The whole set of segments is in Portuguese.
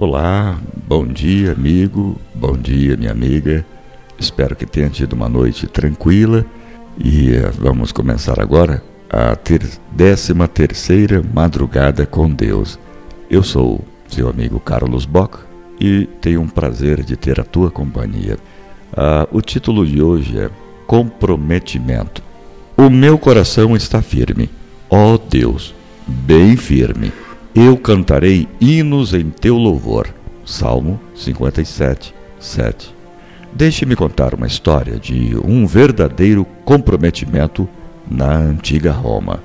Olá, bom dia, amigo, bom dia, minha amiga. Espero que tenha tido uma noite tranquila e eh, vamos começar agora a ter décima terceira madrugada com Deus. Eu sou seu amigo Carlos Bock e tenho um prazer de ter a tua companhia. Ah, o título de hoje é Comprometimento. O meu coração está firme, ó oh Deus, bem firme eu cantarei hinos em teu louvor. Salmo 57, 7. Deixe-me contar uma história de um verdadeiro comprometimento na antiga Roma.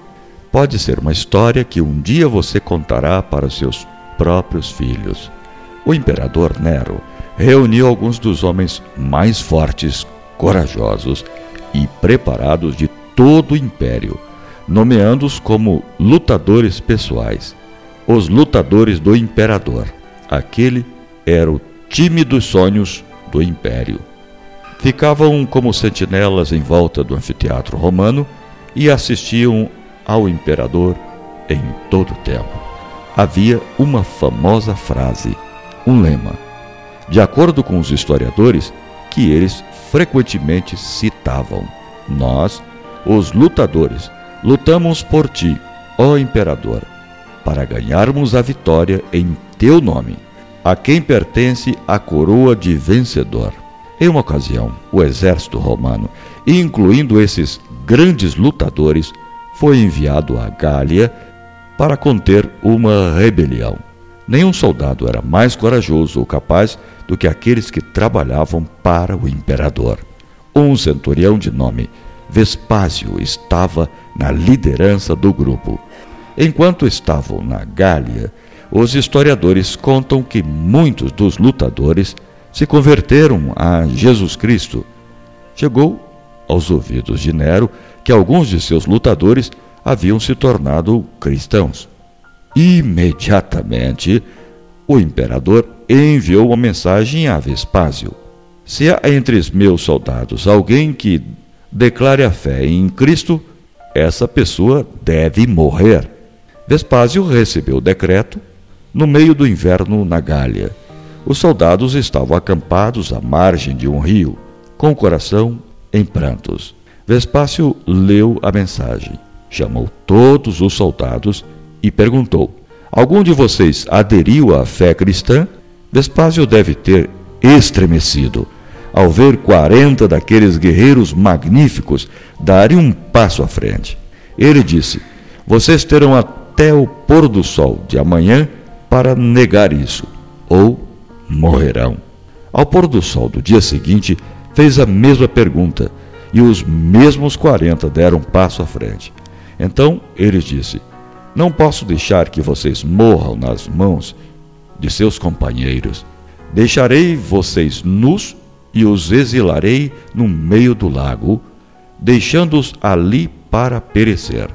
Pode ser uma história que um dia você contará para seus próprios filhos. O imperador Nero reuniu alguns dos homens mais fortes, corajosos e preparados de todo o império, nomeando-os como lutadores pessoais os lutadores do imperador. Aquele era o time dos sonhos do império. Ficavam como sentinelas em volta do anfiteatro romano e assistiam ao imperador em todo o tempo. Havia uma famosa frase, um lema, de acordo com os historiadores, que eles frequentemente citavam: Nós, os lutadores, lutamos por ti, ó imperador para ganharmos a vitória em teu nome, a quem pertence a coroa de vencedor. Em uma ocasião, o exército romano, incluindo esses grandes lutadores, foi enviado à Gália para conter uma rebelião. Nenhum soldado era mais corajoso ou capaz do que aqueles que trabalhavam para o imperador. Um centurião de nome Vespásio estava na liderança do grupo. Enquanto estavam na Gália, os historiadores contam que muitos dos lutadores se converteram a Jesus Cristo. Chegou aos ouvidos de Nero que alguns de seus lutadores haviam se tornado cristãos. Imediatamente, o imperador enviou uma mensagem a Vespásio: Se há entre os meus soldados alguém que declare a fé em Cristo, essa pessoa deve morrer. Vespásio recebeu o decreto no meio do inverno na Gália. Os soldados estavam acampados à margem de um rio, com o coração em prantos. Vespásio leu a mensagem, chamou todos os soldados e perguntou: Algum de vocês aderiu à fé cristã? Vespásio deve ter estremecido ao ver quarenta daqueles guerreiros magníficos darem um passo à frente. Ele disse: Vocês terão a até o pôr do sol de amanhã para negar isso, ou morrerão. Ao pôr do sol do dia seguinte, fez a mesma pergunta, e os mesmos quarenta deram um passo à frente. Então ele disse: Não posso deixar que vocês morram nas mãos de seus companheiros. Deixarei vocês nus e os exilarei no meio do lago, deixando-os ali para perecer.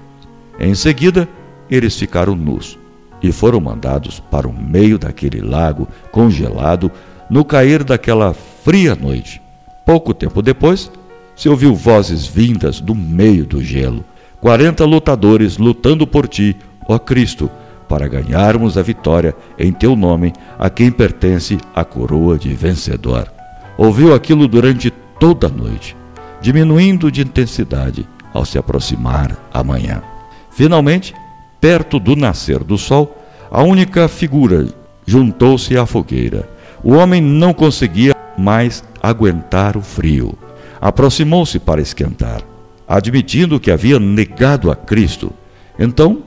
Em seguida, eles ficaram nus e foram mandados para o meio daquele lago congelado no cair daquela fria noite. Pouco tempo depois, se ouviu vozes vindas do meio do gelo. Quarenta lutadores lutando por ti, ó Cristo, para ganharmos a vitória em teu nome, a quem pertence a coroa de vencedor. Ouviu aquilo durante toda a noite, diminuindo de intensidade ao se aproximar a manhã. Finalmente, Perto do nascer do sol, a única figura juntou-se à fogueira. O homem não conseguia mais aguentar o frio. Aproximou-se para esquentar, admitindo que havia negado a Cristo. Então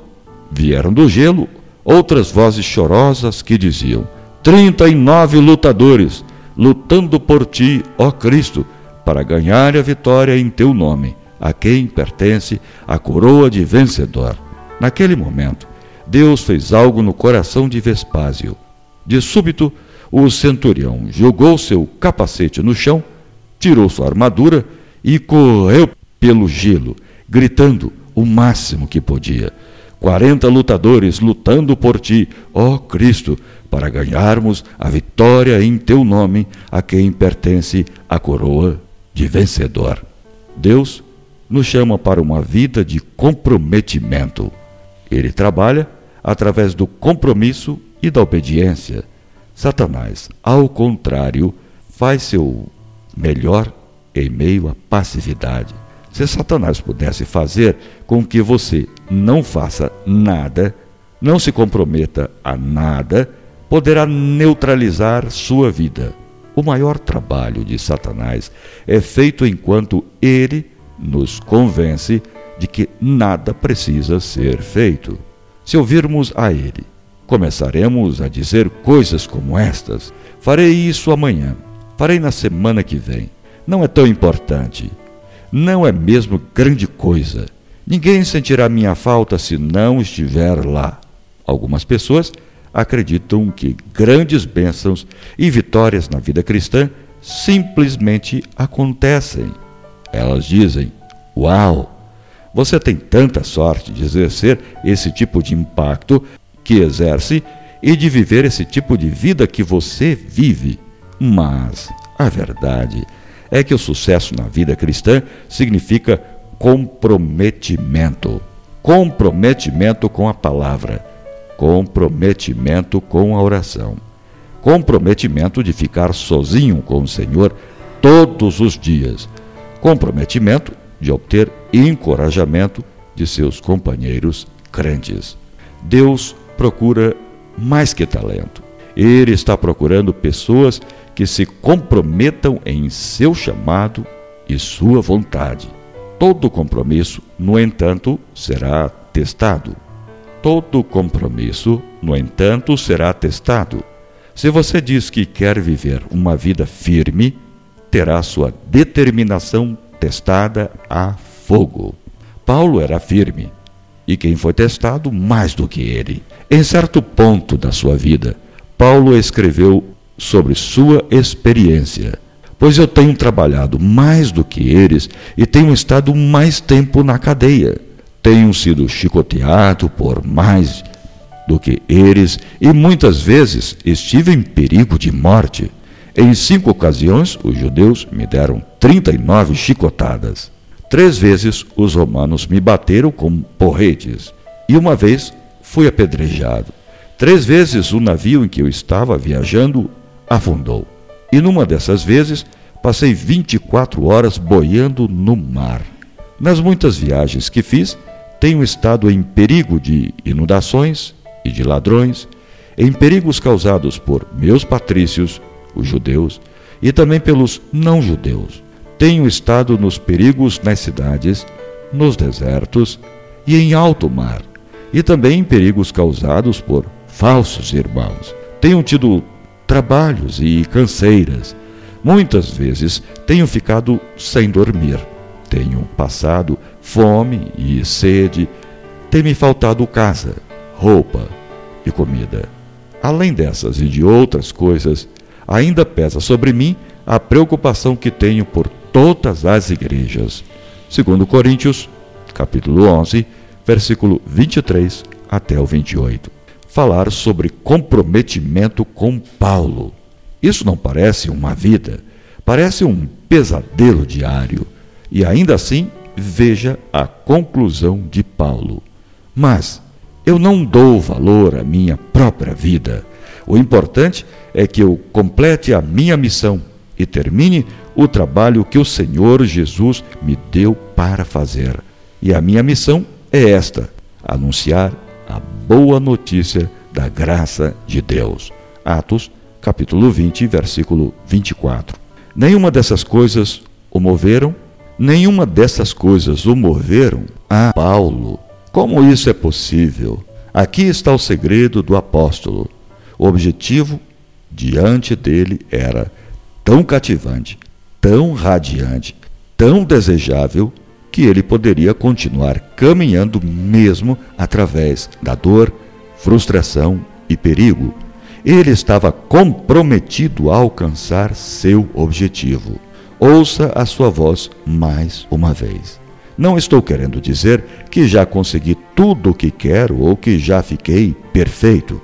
vieram do gelo outras vozes chorosas que diziam: Trinta e nove lutadores, lutando por ti, ó Cristo, para ganhar a vitória em teu nome, a quem pertence a coroa de vencedor. Naquele momento, Deus fez algo no coração de Vespásio. De súbito, o centurião jogou seu capacete no chão, tirou sua armadura e correu pelo gelo, gritando o máximo que podia. Quarenta lutadores lutando por ti, ó Cristo, para ganharmos a vitória em teu nome, a quem pertence a coroa de vencedor. Deus nos chama para uma vida de comprometimento. Ele trabalha através do compromisso e da obediência. Satanás, ao contrário, faz seu melhor em meio à passividade. Se Satanás pudesse fazer com que você não faça nada, não se comprometa a nada, poderá neutralizar sua vida. O maior trabalho de Satanás é feito enquanto ele nos convence de que nada precisa ser feito. Se ouvirmos a ele, começaremos a dizer coisas como estas: farei isso amanhã, farei na semana que vem. Não é tão importante. Não é mesmo grande coisa. Ninguém sentirá minha falta se não estiver lá. Algumas pessoas acreditam que grandes bênçãos e vitórias na vida cristã simplesmente acontecem. Elas dizem: Uau! Você tem tanta sorte de exercer esse tipo de impacto que exerce e de viver esse tipo de vida que você vive. Mas a verdade é que o sucesso na vida cristã significa comprometimento. Comprometimento com a palavra comprometimento com a oração. Comprometimento de ficar sozinho com o Senhor todos os dias. Comprometimento de obter encorajamento de seus companheiros crentes. Deus procura mais que talento. Ele está procurando pessoas que se comprometam em seu chamado e sua vontade. Todo compromisso, no entanto, será testado. Todo compromisso, no entanto, será testado. Se você diz que quer viver uma vida firme, terá sua determinação testada a fogo. Paulo era firme, e quem foi testado mais do que ele. Em certo ponto da sua vida, Paulo escreveu sobre sua experiência. Pois eu tenho trabalhado mais do que eles e tenho estado mais tempo na cadeia tenho sido chicoteado por mais do que eles e muitas vezes estive em perigo de morte. Em cinco ocasiões, os judeus me deram 39 chicotadas. Três vezes os romanos me bateram com porretes e uma vez fui apedrejado. Três vezes o navio em que eu estava viajando afundou. E numa dessas vezes passei 24 horas boiando no mar. Nas muitas viagens que fiz, tenho estado em perigo de inundações e de ladrões, em perigos causados por meus patrícios, os judeus, e também pelos não-judeus. Tenho estado nos perigos nas cidades, nos desertos e em alto mar, e também em perigos causados por falsos irmãos. Tenho tido trabalhos e canseiras. Muitas vezes tenho ficado sem dormir. Tenho passado fome e sede, tem-me faltado casa, roupa e comida. Além dessas e de outras coisas, ainda pesa sobre mim a preocupação que tenho por todas as igrejas. Segundo Coríntios, capítulo 11, versículo 23 até o 28. Falar sobre comprometimento com Paulo. Isso não parece uma vida, parece um pesadelo diário. E ainda assim Veja a conclusão de Paulo. Mas eu não dou valor à minha própria vida. O importante é que eu complete a minha missão e termine o trabalho que o Senhor Jesus me deu para fazer. E a minha missão é esta: anunciar a boa notícia da graça de Deus. Atos, capítulo 20, versículo 24. Nenhuma dessas coisas o moveram Nenhuma dessas coisas o moveram a Paulo. Como isso é possível? Aqui está o segredo do apóstolo. O objetivo diante dele era tão cativante, tão radiante, tão desejável, que ele poderia continuar caminhando mesmo através da dor, frustração e perigo. Ele estava comprometido a alcançar seu objetivo ouça a sua voz mais uma vez. Não estou querendo dizer que já consegui tudo o que quero ou que já fiquei perfeito,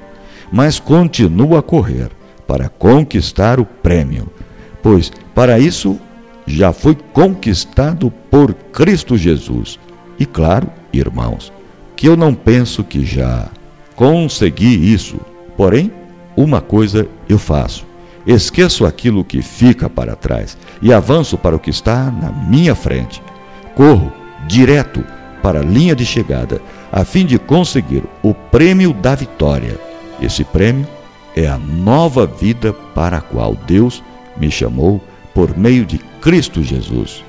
mas continuo a correr para conquistar o prêmio, pois para isso já fui conquistado por Cristo Jesus. E claro, irmãos, que eu não penso que já consegui isso, porém, uma coisa eu faço: esqueço aquilo que fica para trás e avanço para o que está na minha frente. Corro direto para a linha de chegada, a fim de conseguir o prêmio da vitória. Esse prêmio é a nova vida para a qual Deus me chamou por meio de Cristo Jesus.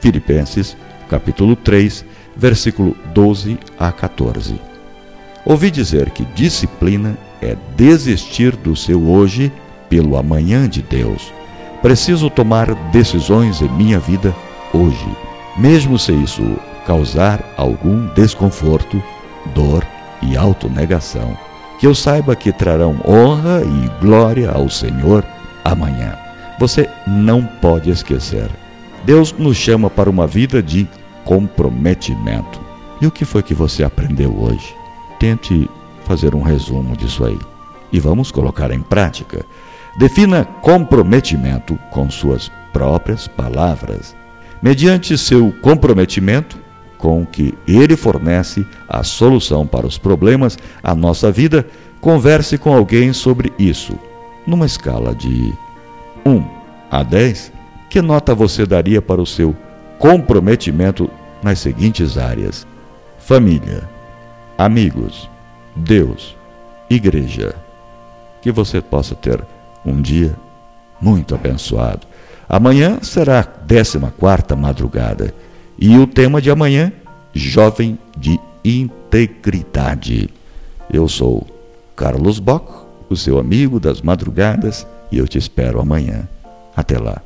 Filipenses, capítulo 3, versículo 12 a 14. Ouvi dizer que disciplina é desistir do seu hoje pelo amanhã de Deus. Preciso tomar decisões em minha vida hoje, mesmo se isso causar algum desconforto, dor e autonegação. Que eu saiba que trarão honra e glória ao Senhor amanhã. Você não pode esquecer. Deus nos chama para uma vida de comprometimento. E o que foi que você aprendeu hoje? Tente fazer um resumo disso aí. E vamos colocar em prática. Defina comprometimento com suas próprias palavras. Mediante seu comprometimento com que ele fornece a solução para os problemas a nossa vida, converse com alguém sobre isso. Numa escala de 1 a 10, que nota você daria para o seu comprometimento nas seguintes áreas: família, amigos, Deus, igreja. Que você possa ter um dia muito abençoado. Amanhã será a 14 quarta madrugada e o tema de amanhã, jovem de integridade. Eu sou Carlos Bock, o seu amigo das madrugadas, e eu te espero amanhã. Até lá.